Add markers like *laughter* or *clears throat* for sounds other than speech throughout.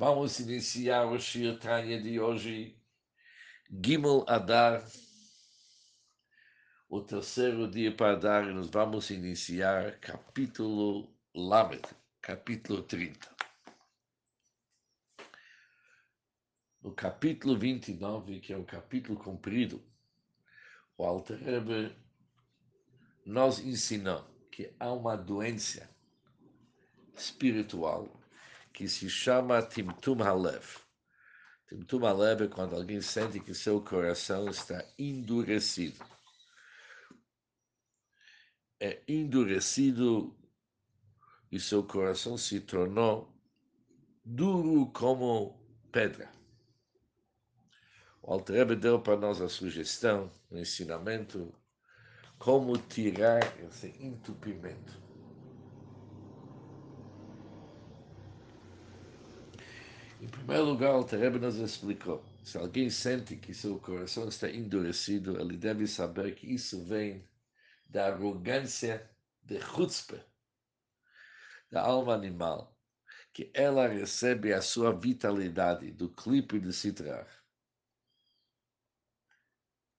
Vamos iniciar o Shir de hoje, Gimel Adar, o terceiro dia para Adar, e nós vamos iniciar capítulo Lamed, capítulo 30. No capítulo 29, que é um capítulo comprido, o Alter Rebbe nos ensinou que há uma doença espiritual que se chama Timtum Halev. Timtum Halev é quando alguém sente que seu coração está endurecido. É endurecido e seu coração se tornou duro como pedra. O Altrebe deu para nós a sugestão, o ensinamento, como tirar esse entupimento. Em primeiro lugar, o Terebe nos explicou: se alguém sente que seu coração está endurecido, ele deve saber que isso vem da arrogância de chutzpah, da alma animal, que ela recebe a sua vitalidade do clipe de Citrar.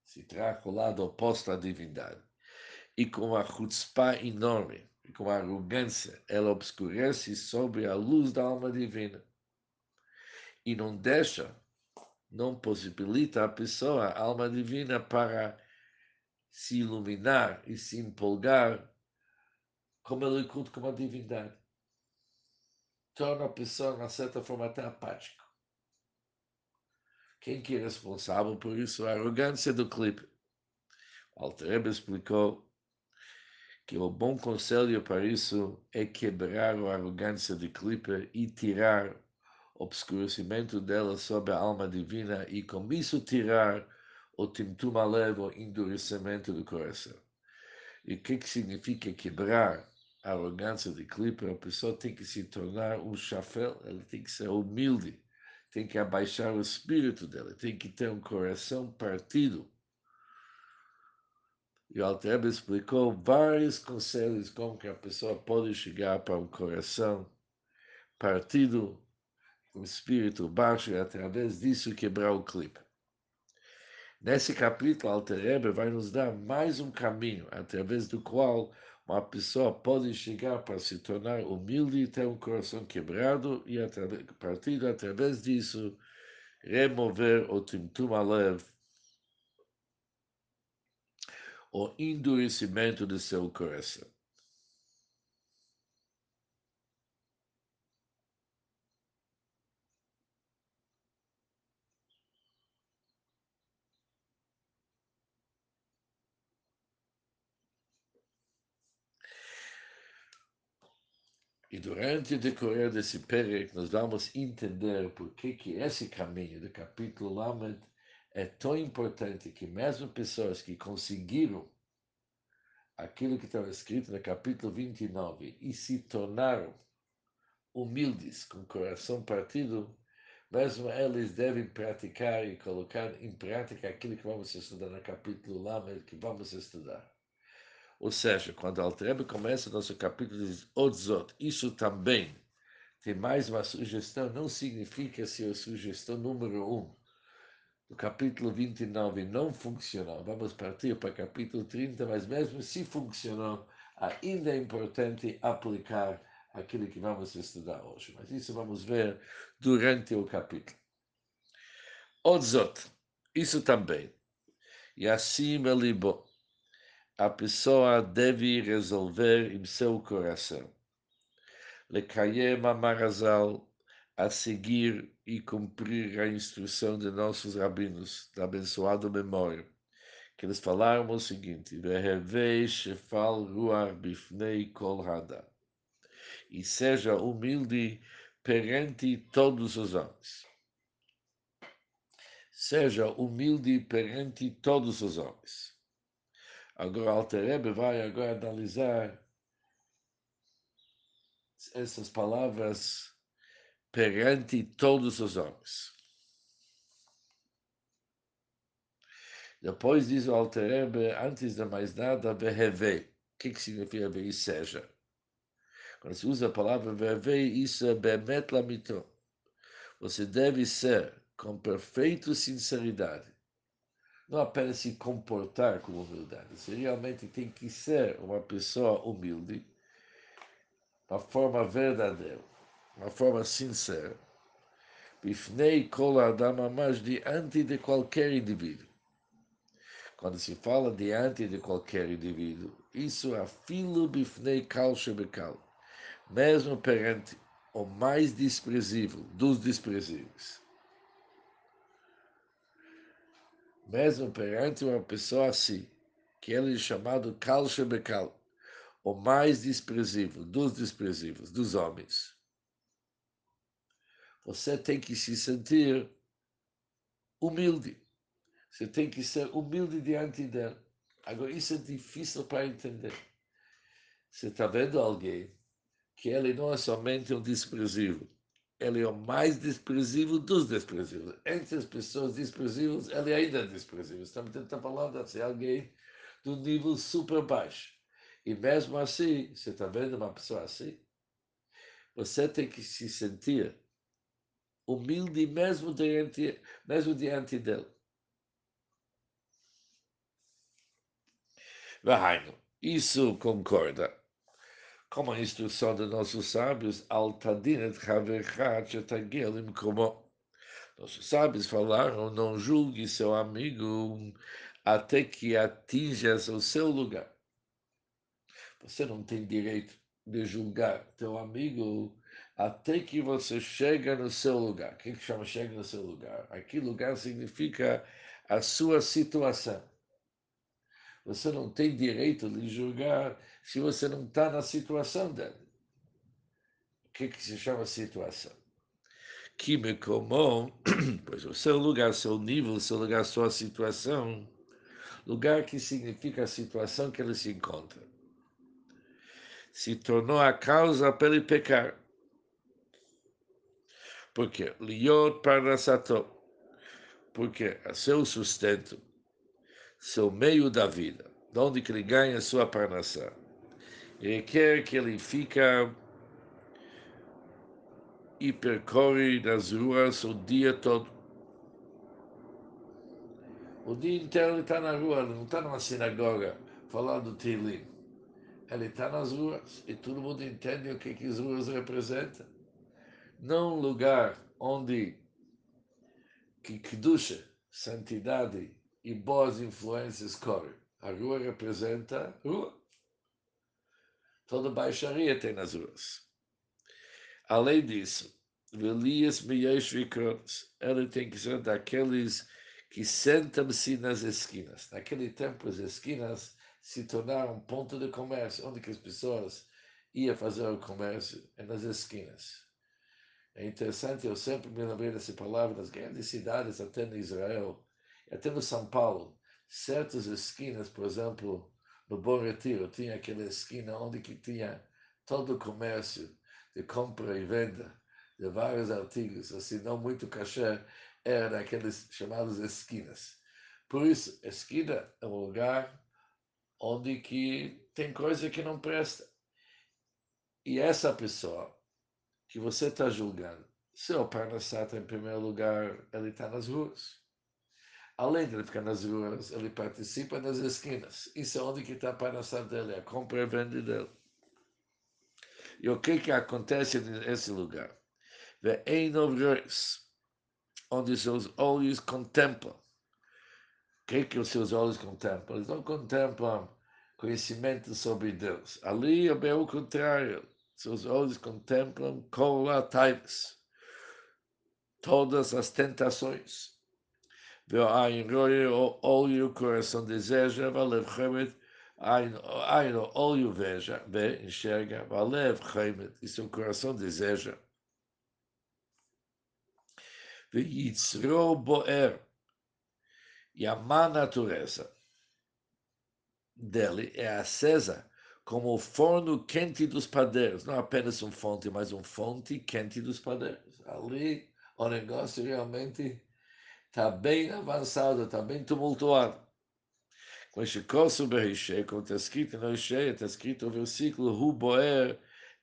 Citrar, o lado oposto à divindade. E com a chutzpah enorme, e com a arrogância, ela obscurece sobre a luz da alma divina e não deixa, não possibilita a pessoa, a alma divina, para se iluminar e se empolgar como ele culto como a divindade. Torna a pessoa, de certa forma, até apático. Quem que é responsável por isso? A arrogância do clipe. Alter explicou que o bom conselho para isso é quebrar a arrogância do clipe e tirar obscurecimento dela sobre a alma divina e com isso tirar o timtum alev, o endurecimento do coração. E o que, que significa quebrar a arrogância de clipe? A pessoa tem que se tornar um chafel, ela tem que ser humilde, tem que abaixar o espírito dela, tem que ter um coração partido. E o Alteb explicou vários conselhos como que a pessoa pode chegar para um coração partido o espírito baixo e através disso quebrar o clipe. Nesse capítulo, Alter vai nos dar mais um caminho através do qual uma pessoa pode chegar para se tornar humilde e ter um coração quebrado e, a partir através disso, remover o timtum alev, o endurecimento do seu coração. E durante o decorrer desse período, nós vamos entender por que, que esse caminho do capítulo Lamed é tão importante que mesmo pessoas que conseguiram aquilo que estava escrito no capítulo 29 e se tornaram humildes, com o coração partido, mesmo eles devem praticar e colocar em prática aquilo que vamos estudar no capítulo Lamed, que vamos estudar. Ou seja, quando Altrebe começa o nosso capítulo de Odzot, isso também tem mais uma sugestão, não significa ser a sugestão número um. O capítulo 29 não funcionou. Vamos partir para o capítulo 30, mas mesmo se funcionou, ainda é importante aplicar aquilo que vamos estudar hoje. Mas isso vamos ver durante o capítulo. Odzot, isso também. E assim ele a pessoa deve resolver em seu coração. Lekayem Marazal a seguir e cumprir a instrução de nossos rabinos, da abençoada memória, que eles falaram o seguinte: Vehevei shefal ruar bifnei kol hada. E seja humilde perante todos os homens. Seja humilde perante todos os homens. Agora, Alterebe vai agora analisar essas palavras perante todos os homens. Depois diz o Alterebe, antes de mais nada, verreve. O que, que significa ver seja? Quando se usa a palavra verve, isso é bemet lamito. Você deve ser com perfeita sinceridade. Não apenas se comportar com humildade. Você realmente tem que ser uma pessoa humilde, uma forma verdadeira, uma forma sincera. Bifnei kol adam mais diante de qualquer indivíduo. Quando se fala diante de qualquer indivíduo, isso é filo bifnei kal mesmo perante o mais desprezível dos desprezíveis. Mesmo perante uma pessoa assim, que ele é chamado kal shebekal, o mais desprezível dos desprezíveis, dos homens. Você tem que se sentir humilde. Você tem que ser humilde diante dele. Agora, isso é difícil para entender. Você está vendo alguém que ele não é somente um desprezível, ele é o mais desprezível dos desprezíveis. Entre as pessoas desprezíveis, ele ainda é desprezível. Estamos falar de alguém do nível super baixo. E mesmo assim, você está vendo uma pessoa assim? Você tem que se sentir humilde mesmo diante, mesmo diante dele. Vahaino, isso concorda com a instrução de nossos sábios, Altadinet Haverchat Tagelim como nossos sábios falaram, não julgue seu amigo até que atinjas o seu lugar. Você não tem direito de julgar teu amigo até que você chega no seu lugar. O que chama chega no seu lugar? Aqui lugar significa a sua situação. Você não tem direito de julgar se você não está na situação dele. O que, que se chama situação? Que me comum, *clears throat* pois o seu lugar, seu nível, seu lugar, sua situação, lugar que significa a situação que ele se encontra, se tornou a causa para ele pecar. Porque liot parnasato, porque a seu sustento, seu meio da vida, de onde que ele ganha sua parnassá, ele quer que ele fica e percorre nas ruas o dia todo. O dia inteiro ele está na rua, ele não está numa sinagoga falando Tilim. Ele está nas ruas e todo mundo entende o que, que as ruas representam. Não um lugar onde que Kedusha, santidade e boas influências correm. A rua representa rua. Toda baixaria tem ruas. Além disso, Velias Meyeshvikrones, ele tem que ser daqueles que sentam-se nas esquinas. Naquele tempo, as esquinas se tornaram um ponto de comércio, onde as pessoas iam fazer o comércio, é nas esquinas. É interessante, eu sempre me lembrei dessa palavra nas grandes cidades, até no Israel, até no São Paulo, certas esquinas, por exemplo, no Bom Retiro, tinha aquela esquina onde que tinha todo o comércio de compra e venda de vários artigos, assim, não muito cachê, era naqueles chamados esquinas. Por isso, esquina é um lugar onde que tem coisa que não presta. E essa pessoa que você está julgando, seu Parnassá está em primeiro lugar, ele está nas ruas. Além de ficar nas ruas, ele participa nas esquinas. Isso é onde que está a Parnassá dele, a compra e venda dele. E o que, que acontece nesse lugar? onde seus olhos contemplam. O que, que os seus olhos contemplam? Eles não contemplam conhecimento sobre Deus. Ali é bem o contrário. Seus olhos contemplam colataibes, todas as tentações. Olho, o coração deseja, valev chemet, o olho veja, vê, enxerga, valev chemet, e seu coração deseja. Veitzro boer, e a má natureza dele é acesa como o forno quente dos padeiros, não apenas um fonte, mas um fonte quente dos padeiros. Ali o negócio realmente está bem avançado, está bem tumultuado. Com curso Berishé, como está escrito no Ishé, está escrito o versículo, Ruboer,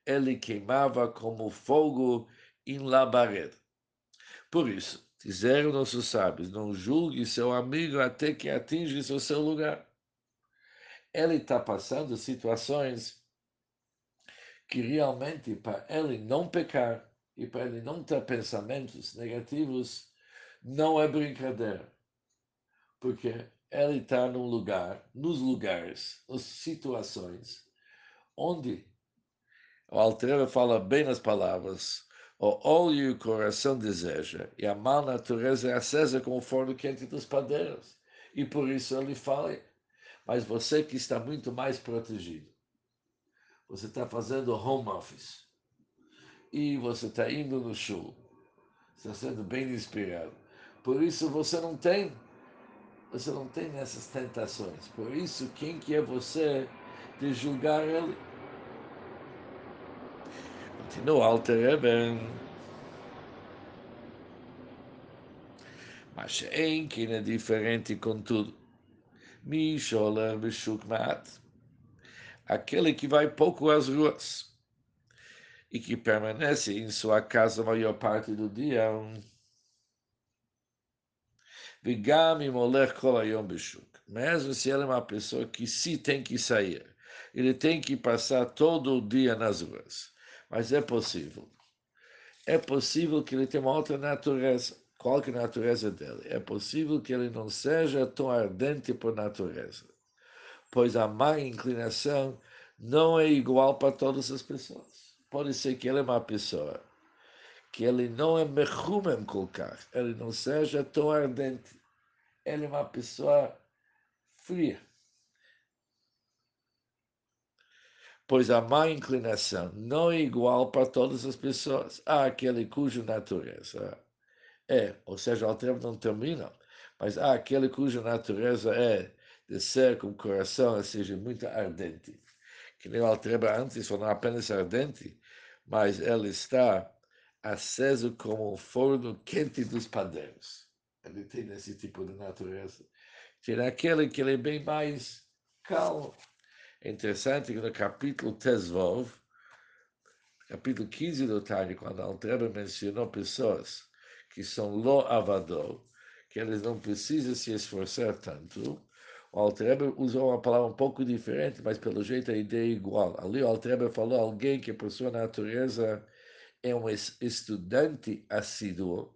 ele queimava como fogo em labareda. Por isso, disseram nossos sábios, não julgue seu amigo até que atinja o seu lugar. Ele está passando situações que realmente, para ele não pecar e para ele não ter pensamentos negativos, não é brincadeira. Porque ele está num lugar, nos lugares, nas situações, onde o Altreva fala bem as palavras, o olho e o coração deseja, e a má natureza é acesa como o forno quente dos padeiros. E por isso ele fala, mas você que está muito mais protegido, você está fazendo home office, e você está indo no show, está sendo bem inspirado. Por isso você não tem você não tem essas tentações. Por isso, quem que é você de julgar ele? Continua Alter Eben. Mas que é diferente com tudo. Misholer Beshukmat. Aquele que vai pouco às ruas e que permanece em sua casa a maior parte do dia Vigam imolech kol hayom beshuk. Mesmo se ele é uma pessoa que se tem que sair, ele tem que passar todo o dia nas ruas. Mas é possível. É possível que ele tenha uma outra natureza. Qual que é a natureza dele? É possível que ele não seja tão ardente por natureza. Pois a má inclinação não é igual para todas as pessoas. Pode ser que ele é uma pessoa que ele não é mechumem colocar, ele não seja tão ardente. Ele é uma pessoa fria. Pois a má inclinação não é igual para todas as pessoas. Há aquele cuja natureza é, ou seja, o tempo não termina, mas há aquele cuja natureza é de ser com o coração, seja, muito ardente. Que nem o Altreba antes falou, não apenas ardente, mas ele está aceso como o forno quente dos padeiros. Ele tem esse tipo de natureza. Tem aquele que ele é bem mais calmo. É interessante que no capítulo Tesvov, capítulo 15 do Tânia, quando Altreba mencionou pessoas que são lo avador, que eles não precisam se esforçar tanto, o Altreba usou uma palavra um pouco diferente, mas pelo jeito a ideia é igual. Ali o Altreba falou alguém que por sua natureza é um estudante assíduo,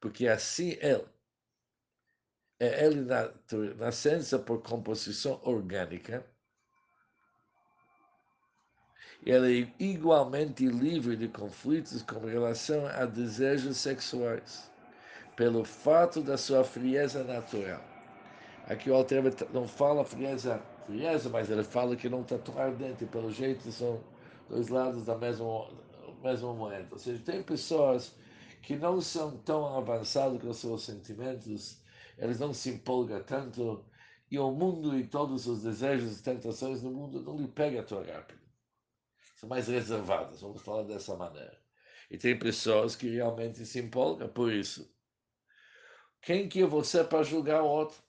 porque assim ele, é ele na, nascença por composição orgânica, ele é igualmente livre de conflitos com relação a desejos sexuais, pelo fato da sua frieza natural. Aqui o Altreba não fala frieza, frieza, mas ele fala que não está tão ardente, pelo jeito são dois lados da mesma mesmo moeda. Ou seja, tem pessoas que não são tão avançadas com os seus sentimentos, eles não se empolgam tanto, e o mundo e todos os desejos e tentações no mundo não lhe pegam tão rápido. São mais reservadas, vamos falar dessa maneira. E tem pessoas que realmente se empolgam por isso. Quem que é você para julgar o outro?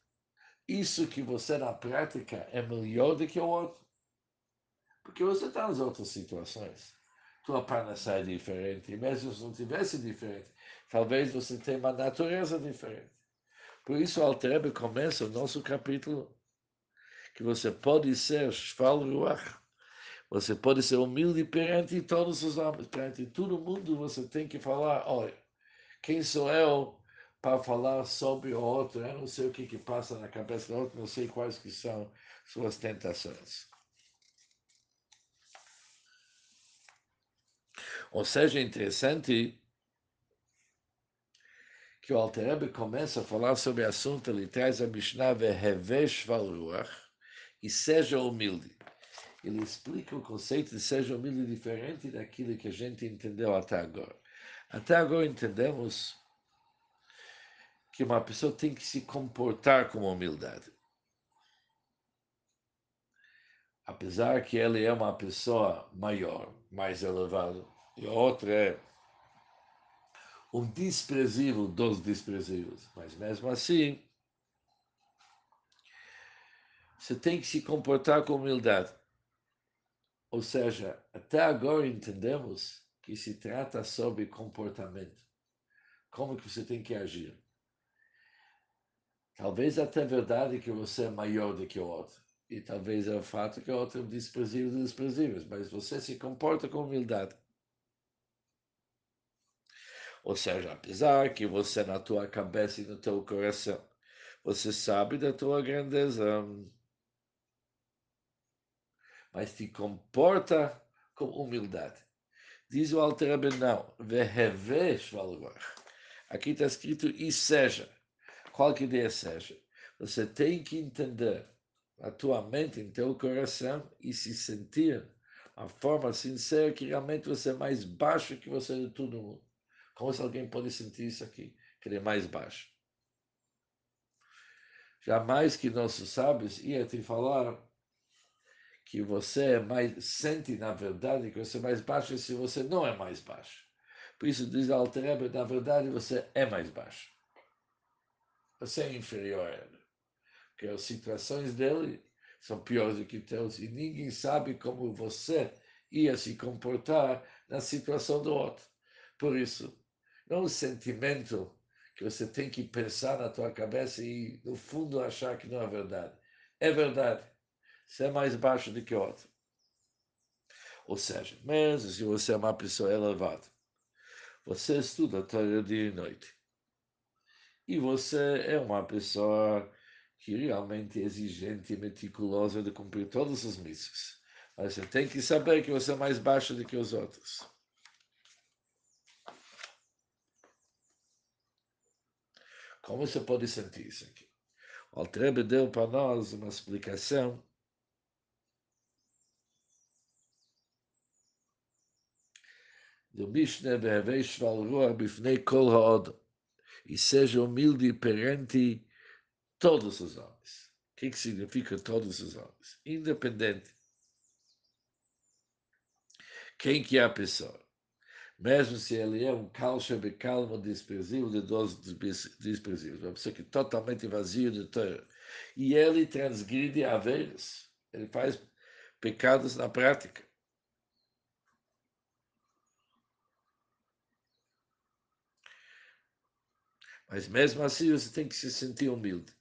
Isso que você na prática é melhor do que o outro. Porque você está nas outras situações tua parnassá é diferente. E mesmo se não tivesse diferente, talvez você tenha uma natureza diferente. Por isso, Altrebe começa o nosso capítulo que você pode ser Shval Ruach. Você pode ser humilde perante todos os homens, perante todo mundo. Você tem que falar: olha, quem sou eu para falar sobre o outro? Eu não sei o que, que passa na cabeça do outro, não sei quais que são suas tentações. Ou seja, é interessante que o Alter começa a falar sobre o assunto, ele traz a Mishnah Vehevesh Valruach e seja humilde. Ele explica o conceito de seja humilde diferente daquilo que a gente entendeu até agora. Até agora entendemos que uma pessoa tem que se comportar com humildade. Apesar que ele é uma pessoa maior, mais elevada, e a outra é um desprezível dos desprezíveis. Mas mesmo assim, você tem que se comportar com humildade. Ou seja, até agora entendemos que se trata sobre comportamento. como que você tem que agir. Talvez até verdade que você é maior do que o outro. E talvez é o fato que o outro é desprezível dos desprezíveis, mas você se comporta com humildade. Ou seja, apesar que você na tua cabeça e no teu coração, você sabe da tua grandeza, mas te comporta com humildade. Diz o Alter não, Aqui está escrito e seja, qual que ideia seja. Você tem que entender a tua mente, em teu coração e se sentir a forma sincera que realmente você é mais baixo que você de todo mundo. Como se alguém pode sentir isso aqui, que ele é mais baixo. Jamais que nossos sábios iam te falar que você é mais sente na verdade que você é mais baixo se você não é mais baixo. Por isso diz Alterebe, na verdade você é mais baixo. Você é inferior a ele. Porque as situações dele são piores do que teus e ninguém sabe como você ia se comportar na situação do outro. Por isso, não o sentimento que você tem que pensar na tua cabeça e no fundo achar que não é verdade. É verdade você é mais baixo do que outro. Ou seja, mesmo se você é uma pessoa elevada, você estuda Torah dia e noite, e você é uma pessoa que realmente é exigente e meticulosa de cumprir todas as missas. Mas você tem que saber que você é mais baixo do que os outros. Como você pode sentir isso aqui? O Altrebe deu para nós uma explicação do Mishnah Behevei Shval Ruach Bifnei Kol Ha'odom. E seja humilde perante todos os homens. O que, que significa todos os homens? Independente. Quem que é a pessoa? Mesmo se ele é um calcha becalmo desprezível de dois desprezíveis, uma pessoa que é totalmente vazio de Torah. E ele transgride haveres, ele faz pecados na prática. Mas mesmo assim você tem que se sentir humilde.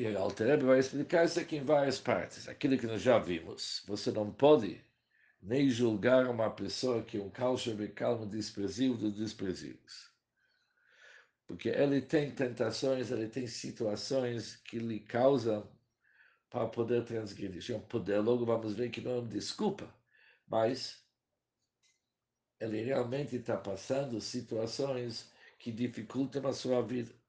E a Altereb vai explicar isso aqui em várias partes. Aquilo que nós já vimos. Você não pode nem julgar uma pessoa que um calcho calmo desprezível dos desprezíveis. Porque ele tem tentações, ele tem situações que lhe causam para poder transgredir. Se é poder, logo vamos ver que não é uma desculpa, mas ele realmente está passando situações que dificultam a sua vida.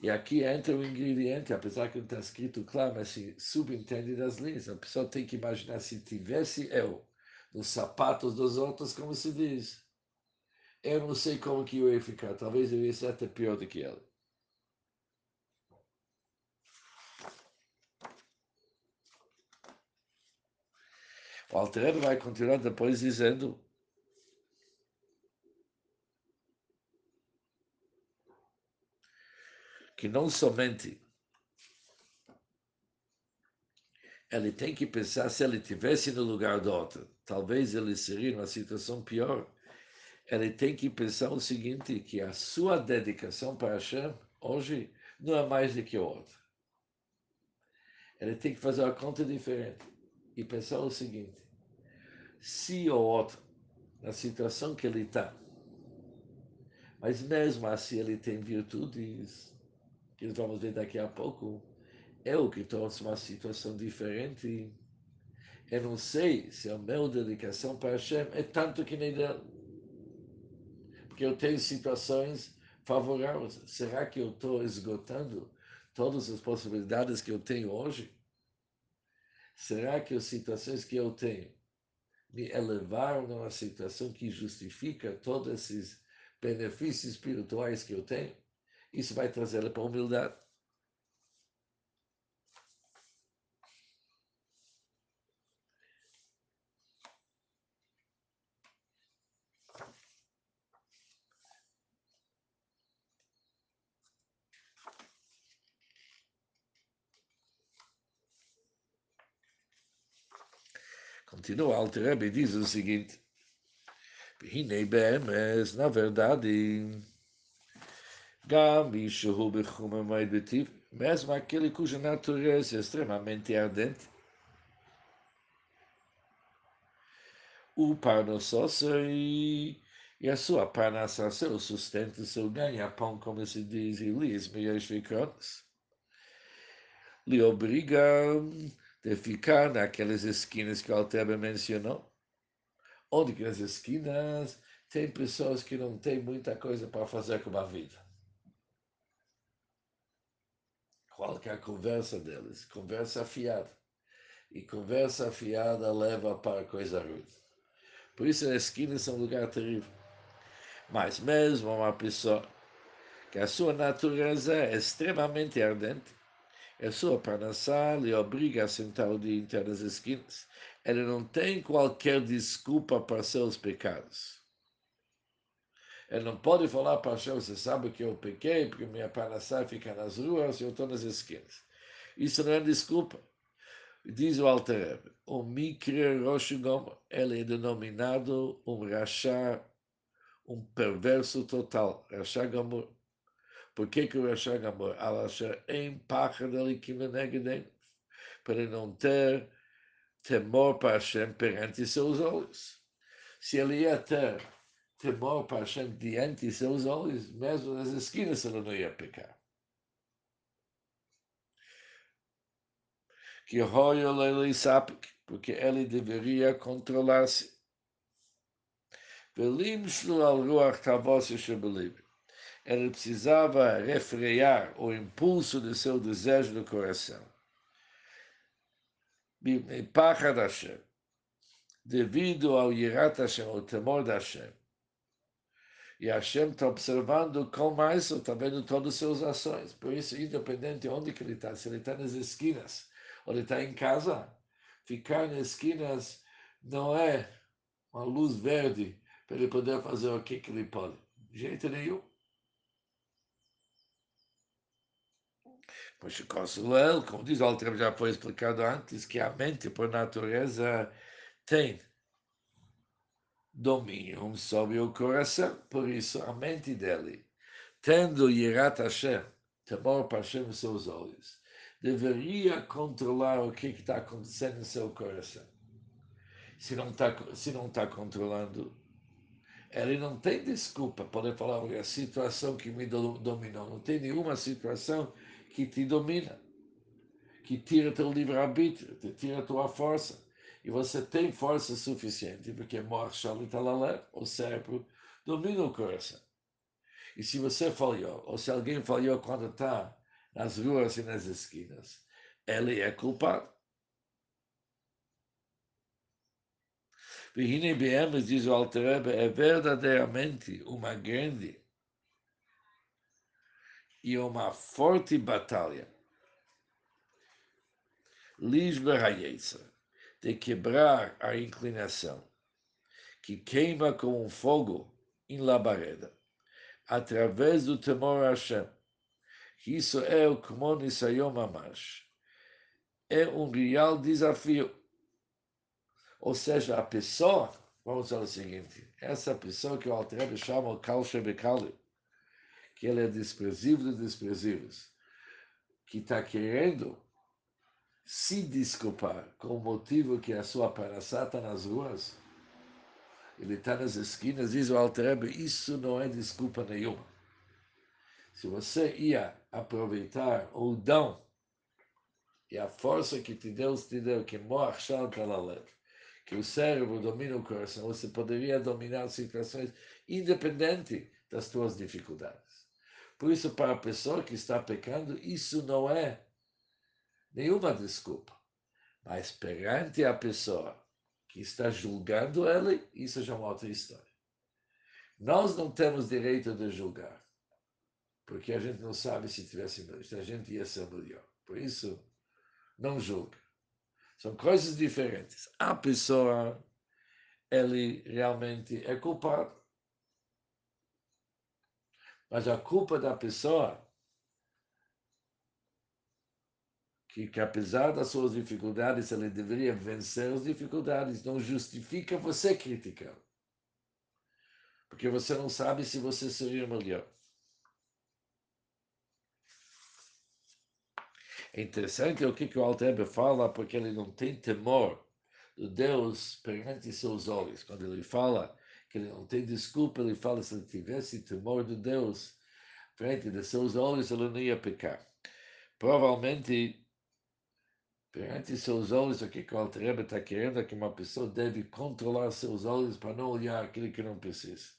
E aqui entra o ingrediente, apesar que não está escrito claro, mas se subentende das linhas. A pessoa tem que imaginar se tivesse eu nos sapatos dos outros, como se diz. Eu não sei como que eu ia ficar. Talvez eu ia ser até pior do que ela. O Alter vai continuar depois dizendo que não somente ele tem que pensar se ele tivesse no lugar do outro, talvez ele seria numa situação pior ele tem que pensar o seguinte, que a sua dedicação para Hashem hoje não é mais do que o outro. Ele tem que fazer uma conta diferente e pensar o seguinte, se o outro, na situação que ele está, mas mesmo assim ele tem virtudes, que vamos ver daqui a pouco, eu que estou numa situação diferente, eu não sei se a minha dedicação para Hashem é tanto que nem dela que eu tenho situações favoráveis. Será que eu estou esgotando todas as possibilidades que eu tenho hoje? Será que as situações que eu tenho me elevaram a uma situação que justifica todos esses benefícios espirituais que eu tenho? Isso vai trazer ela para a humildade. Continua Alter Rebbe diz o seguinte: Hinei na verdade, mesmo aquele cuja natureza é extremamente ardente, o Parnossosa e, e a sua Parnassá, seu sustento, seu ganha-pão, como se diz em Lis, Meias Vikrones, lhe obriga de ficar naquelas esquinas que o Altebe mencionou, onde que nas esquinas tem pessoas que não têm muita coisa para fazer com a vida. Qual que é a conversa deles? Conversa afiada. E conversa afiada leva para coisa ruim. Por isso as esquinas são um lugar terrível. Mas mesmo uma pessoa que a sua natureza é extremamente ardente, a sua parnassá lhe obriga a sentar o dia inteiro nas esquinas. Ele não tem qualquer desculpa para seus pecados. Ele não pode falar para Hashem, você sabe que eu pequei, porque minha parnassá fica nas ruas e eu estou nas esquinas. Isso não é desculpa. Diz o Alter o Mikre Rosh Gomer, ele é denominado um rachá, um perverso total, rachá Gomer. Por que, que o Rashá Gamor? Alasher em pacha delikim negedem. Para não ter temor para Hashem perante seus olhos. Se ele ia ter temor para Hashem diante de seus olhos, mesmo nas esquinas ele não ia pecar. Que roio ele sabe, porque ele deveria controlar-se. Ele precisava refrear o impulso do seu desejo do coração. Pachad Hashem, devido ao Yirat Hashem, ao temor de Hashem. E Hashem está observando com mais, está vendo todas as suas ações. Por isso, independente de onde ele está, se ele está nas esquinas ou ele está em casa, ficar nas esquinas não é uma luz verde para ele poder fazer o que, que ele pode. De jeito nenhum. Pois Consuelo, como diz o Altrem, já foi explicado antes, que a mente, por natureza, tem domínio sobre o coração. Por isso, a mente dele, tendo Yirat Hashem, temor para Hashem nos seus olhos, deveria controlar o que está acontecendo no seu coração. Se não está se não tá controlando, ele não tem desculpa para falar a situação que me dominou. Não tem nenhuma situação que te domina, que tira teu livre-arbítrio, te tira tua força. E você tem força suficiente, porque o cérebro domina o coração. E se você falhou, ou se alguém falhou quando está nas ruas e nas esquinas, ele é culpado. Vihine Behemes, diz o Alterebe, é verdadeiramente uma grande e uma forte batalha. Lisber Hayetza, de quebrar a inclinação, que queima com um fogo em labareda, através do temor a Hashem. Isso é o Kmon Isayom Amash. É um real desafio. Ou seja, a pessoa, vamos dizer o seguinte, essa pessoa que o Altrebe chama o Kal Shebekali, que ele é desprezível de desprezíveis, que está querendo se desculpar com o motivo que a sua paraçá está nas ruas, ele está nas esquinas, diz o Altrebe, isso não é desculpa nenhuma. Se você ia aproveitar o dom e a força que te Deus te deu, que que o cérebro domina o coração, você poderia dominar situações independente das suas dificuldades. Por isso, para a pessoa que está pecando, isso não é nenhuma desculpa. Mas perante a pessoa que está julgando ele, isso já é uma outra história. Nós não temos direito de julgar, porque a gente não sabe se tivesse melhor, a gente ia ser melhor. Por isso, não julga. São coisas diferentes. A pessoa, ele realmente é culpado. Mas a culpa da pessoa que, que apesar das suas dificuldades, ele deveria vencer as dificuldades, não justifica você criticar. Porque você não sabe se você seria melhor. É interessante o que, que o Alter fala, porque ele não tem temor do Deus perante seus olhos. Quando ele fala que ele não tem desculpa, ele fala se ele tivesse temor de Deus perante de seus olhos, ele não ia pecar. Provavelmente, perante seus olhos, o que, o Alter está querendo é que uma pessoa deve controlar seus olhos para não olhar aquilo que não precisa.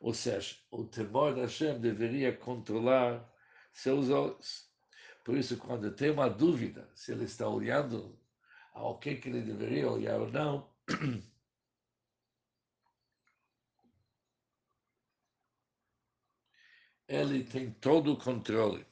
Ou seja, o temor da Hashem deveria controlar seus olhos. Por isso, quando tem uma dúvida se ele está olhando ao que, que ele deveria olhar ou não, *clears throat* ele tem todo o controle.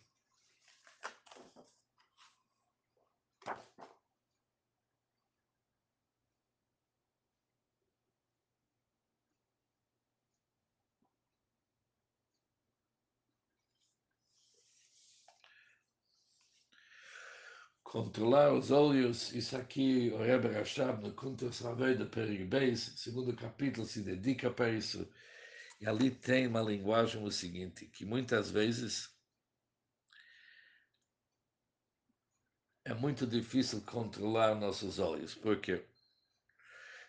Controlar os olhos, isso aqui o Rebbe Rashab no Kuntas Ravei de Perigbeis, segundo capítulo, se dedica para isso. E ali tem uma linguagem o seguinte, que muitas vezes é muito difícil controlar nossos olhos, porque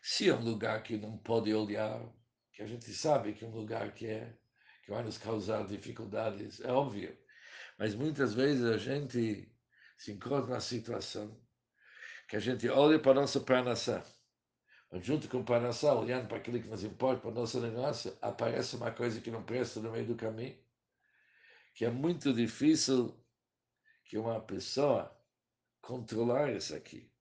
se é um lugar que não pode olhar, que a gente sabe que é um lugar que é que vai nos causar dificuldades, é óbvio. Mas muitas vezes a gente se encontra na situação que a gente olha para a nossa parnassá, junto com o parnassá, olhando para aquilo que nos importa, para a nossa negócio, aparece uma coisa que não presta no meio do caminho, que é muito difícil que uma pessoa controlar isso aqui.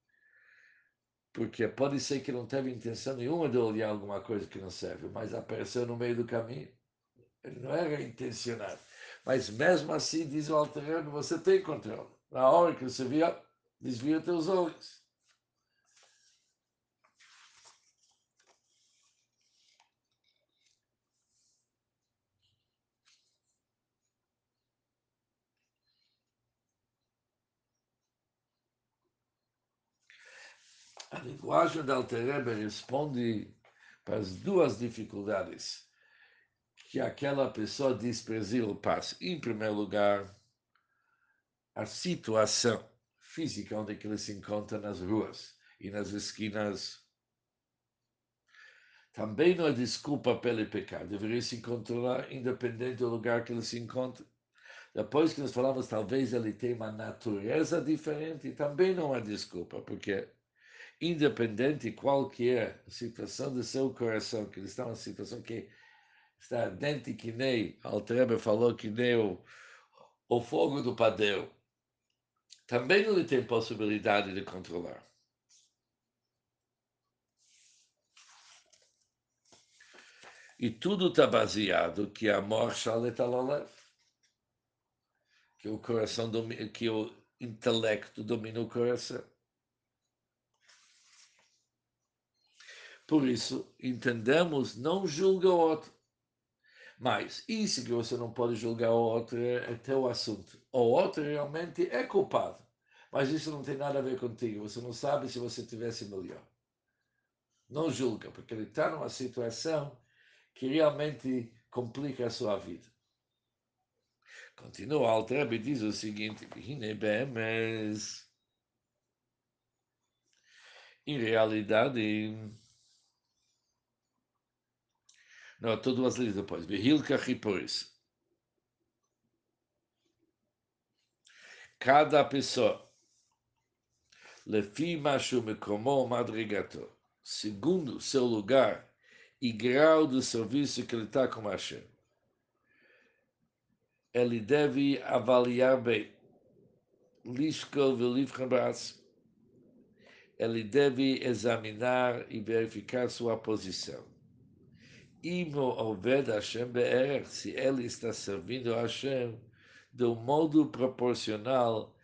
Porque pode ser que não teve intenção nenhuma de olhar alguma coisa que não serve, mas apareceu no meio do caminho. Ele não era intencionado. Mas mesmo assim, diz o Alterano, você tem controle. Na hora que você via, desvia teus olhos. A linguagem da Alterebe responde para as duas dificuldades que aquela pessoa desprezível o. Em primeiro lugar, a situação física onde ele se encontra nas ruas e nas esquinas também não é desculpa pelo pecado. Deveria se encontrar independente do lugar que ele se encontra. Depois que nós falamos, talvez ele tenha uma natureza diferente, também não é desculpa, porque independente qual que é situação do seu coração, que ele está numa situação que está ardente que nem, Altrebe falou que nem o, o fogo do padeiro também ele tem possibilidade de controlar. E tudo está baseado que a morte que o coração domina, que o intelecto domina o coração. Por isso, entendemos, não julga o outro. Mas isso que você não pode julgar o outro é, teu assunto. O outro realmente é culpado. Mas isso não tem nada a ver contigo. Você não sabe se você tivesse melhor. Não julga, porque ele está numa situação que realmente complica a sua vida. Continua, Altrebe diz o seguinte, em realidade, não, estou duas linhas depois. Behilka Hiporis. Cada pessoa, lefi machu mekomo madrigato, segundo seu lugar e grau do serviço que ele está com Hashem, ele deve avaliar bem. Lishkol velivchan ele deve examinar e verificar sua posição. Imo Oved Hashem Be'erech, se ele está servindo a Hashem do modo proporcional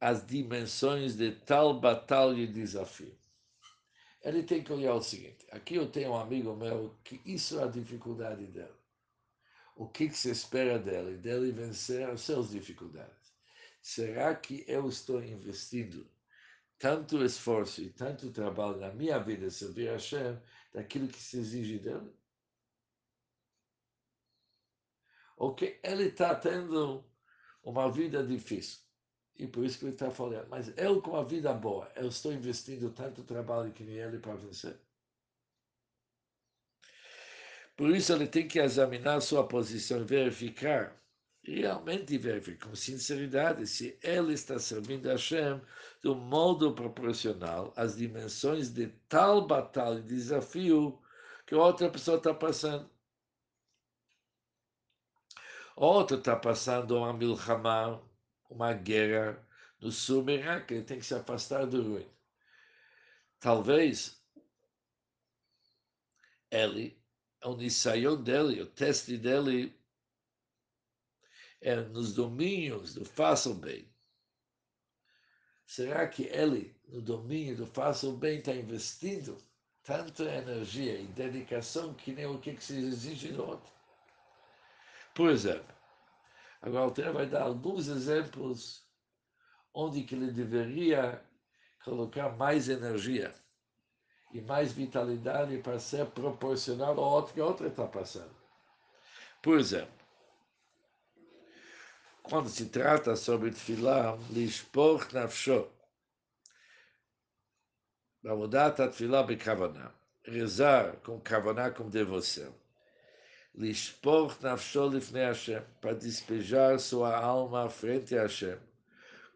às dimensões de tal batalha e desafio. Ele tem que olhar o seguinte: aqui eu tenho um amigo meu que isso é a dificuldade dele. O que, que se espera dele? Dele vencer as suas dificuldades. será que eu estou investindo tanto esforço e tanto trabalho na minha vida servir a Hashem daquilo que se exige dele? Ou que ele está tendo uma vida difícil? E por isso que ele está falando, mas eu com a vida boa, eu estou investindo tanto trabalho que nem ele para vencer? Por isso ele tem que examinar sua posição verificar, realmente verificar com sinceridade, se ele está servindo a Hashem do modo proporcional às dimensões de tal batalha e desafio que outra pessoa está passando. Outro está passando uma milhamá, uma guerra no sul que ele tem que se afastar do ruim. Talvez ele, o nisayon dele, o teste dele é nos domínios do faça bem. Será que ele, no domínio do faça bem, está investindo tanta energia e dedicação que nem o que se exige do outro? Por exemplo, é. agora o Alter vai dar alguns exemplos onde que ele deveria colocar mais energia e mais vitalidade para ser proporcional ao outro que a outra está passando. Por exemplo, é. quando se trata sobre tefilá, lishpor nafsho, avodat tefilá bekavanah, rezar com kavaná, com devoção. Lishpor nafsho lifnei Hashem, para despejar sua alma frente a Hashem,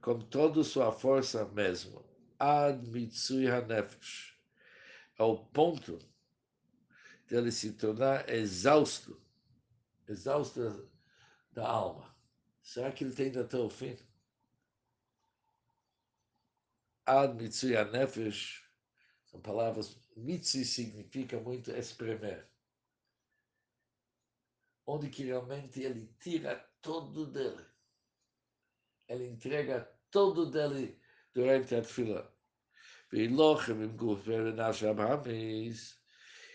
com toda sua força mesmo, ad mitzui hanefesh, ao ponto de ele se tornar exausto, exausto da alma. Será que ele tem ido até o fim? Ad mitzui hanefesh, são palavras, mitzui significa muito espremer. Onde que realmente ele tira todo dele. Ele entrega todo dele durante a hamis.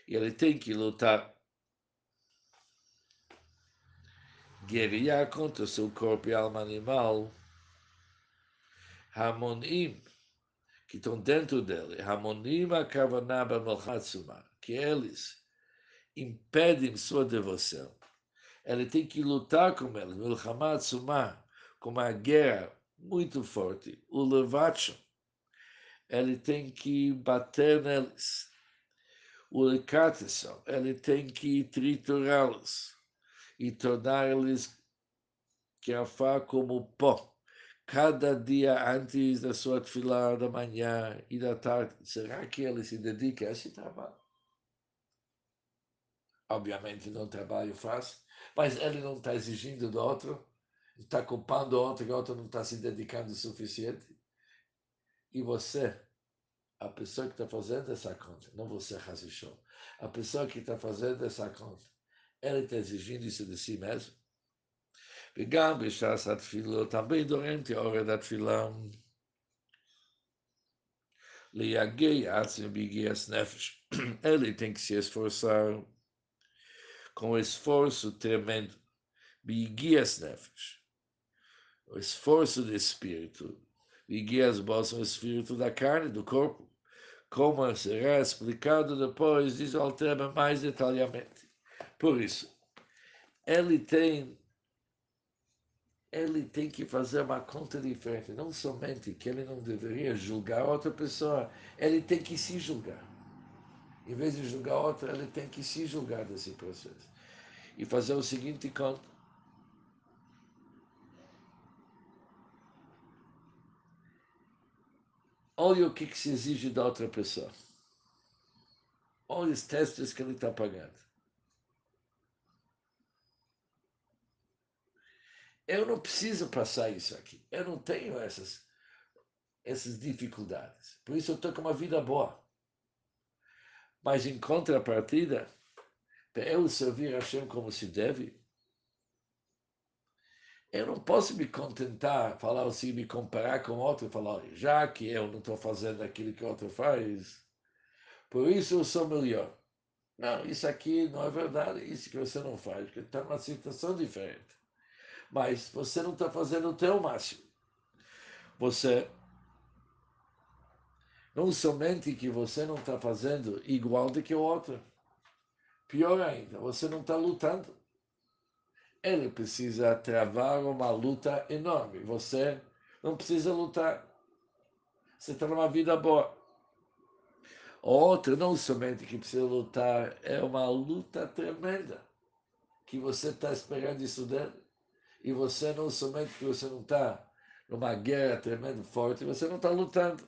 E ele tem que lutar. Guerrear contra seu corpo e alma animal. Hamonim, que estão dentro dele. Hamonim akavanaba melchatzuma, que eles impedem sua devoção. Ele tem que lutar com eles. Com uma guerra muito forte. O Levatchon, ele tem que bater neles. O Lekatesson, ele tem que triturá-los e torná-los cafá como pó. Cada dia antes da sua tefilá da manhã e da tarde, será que ele se dedica a esse trabalho? Obviamente não trabalho fácil, mas ele não está exigindo do outro está culpando o outro, que o outro não está se dedicando o suficiente. E você, a pessoa que está fazendo essa conta, não você, Hazichon, a pessoa que está fazendo essa conta, ela está exigindo isso de si mesmo? וגם בש"ס התפילות, também durante a hora da tefilá, ליגע עצמי ביגיעס nefesh, ele tem que se esforçar com esforço tremendo. Bigias nefesh. O esforço do espírito. Bigias bolsa o espírito da carne, do corpo. Como será explicado depois, diz o Altema mais detalhadamente. Por isso, ele tem ele tem que fazer uma conta diferente, não somente que ele não deveria julgar outra pessoa, ele tem que se julgar. Em vez de julgar outra, ele tem que se julgar desse processo. E fazer o seguinte conta. Olha o que, que se exige da outra pessoa. Olha os testes que ele está pagando. Eu não preciso passar isso aqui. Eu não tenho essas, essas dificuldades. Por isso eu estou com uma vida boa. Mas em contrapartida, para eu servir a Hashem como se deve, eu não posso me contentar, falar assim, me comparar com outro, falar, já que eu não estou fazendo aquilo que outro faz, por isso eu sou melhor. Não, isso aqui não é verdade, isso que você não faz, porque está numa situação diferente. Mas você não está fazendo o teu máximo. você não somente que você não está fazendo igual do que o outro, pior ainda, você não está lutando. Ele precisa travar uma luta enorme. Você não precisa lutar. Você está numa vida boa. O outro, não somente que precisa lutar, é uma luta tremenda. Que você está esperando isso dele. E você não somente que você não está numa guerra tremenda, forte, você não está lutando.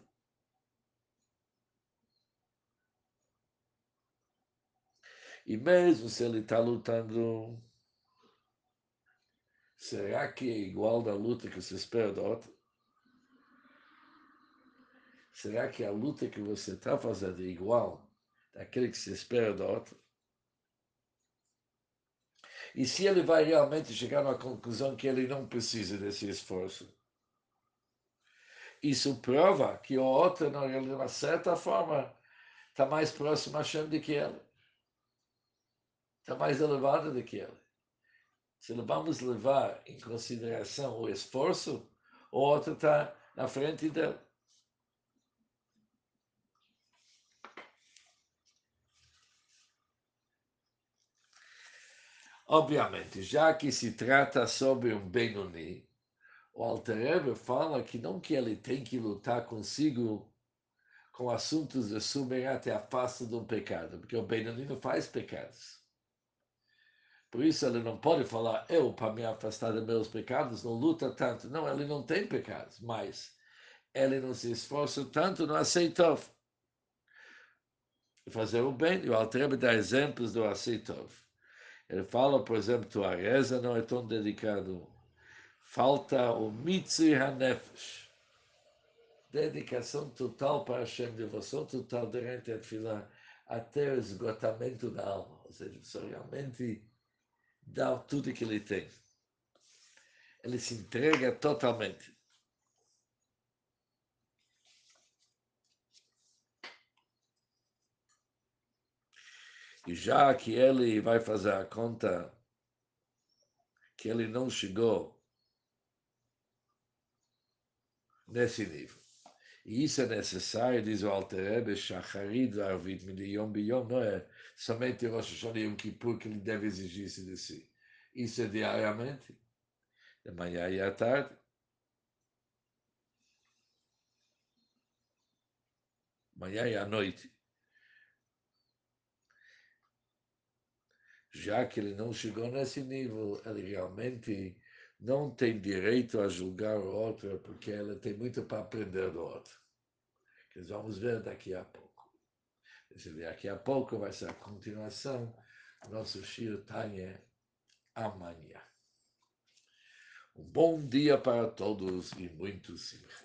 E mesmo se ele está lutando, será que é igual da luta que você espera do outro? Será que a luta que você está fazendo é igual daquele que se espera do outro? E se ele vai realmente chegar na conclusão que ele não precisa desse esforço? Isso prova que o outro, de uma certa forma, está mais próximo a que ele está mais elevada do que ele. Se vamos levar em consideração o esforço, o outro está na frente dele. Obviamente, já que se trata sobre um Benoni, o Alter fala que não que ele tem que lutar consigo com assuntos de subir até a face de um pecado, porque o Benoni não faz pecados. Por isso ele não pode falar, eu, para me afastar dos meus pecados, não luta tanto. Não, ele não tem pecados, mas ele não se esforça tanto, não aceitou. Fazer o bem, e o Altrebe dá exemplos do aceitov. Ele fala, por exemplo, a reza não é tão dedicado. Falta o mitzri hanefesh. Dedicação total para Hashem, devoção total durante a fila, até o esgotamento da alma. Ou seja, realmente dá tudo que ele tem. Ele se entrega totalmente. E já que ele vai fazer a conta que ele não chegou nesse nível. E isso é necessário, diz o Alter Rebbe, Shacharit, Arvit, Midiyom, Biyom, não é somente Rosh Hashanah Yom Kippur que ele deve exigir-se de si. Isso é diariamente, de manhã e à tarde. Manhã e à noite. Já que ele não chegou nesse nível, ele realmente não tem direito a julgar o outro, porque ele tem muito para aprender do outro. Que vamos ver daqui a pouco. Daqui a pouco vai ser a continuação do nosso Shir Tanya amanhã. Um bom dia para todos e muito simcha.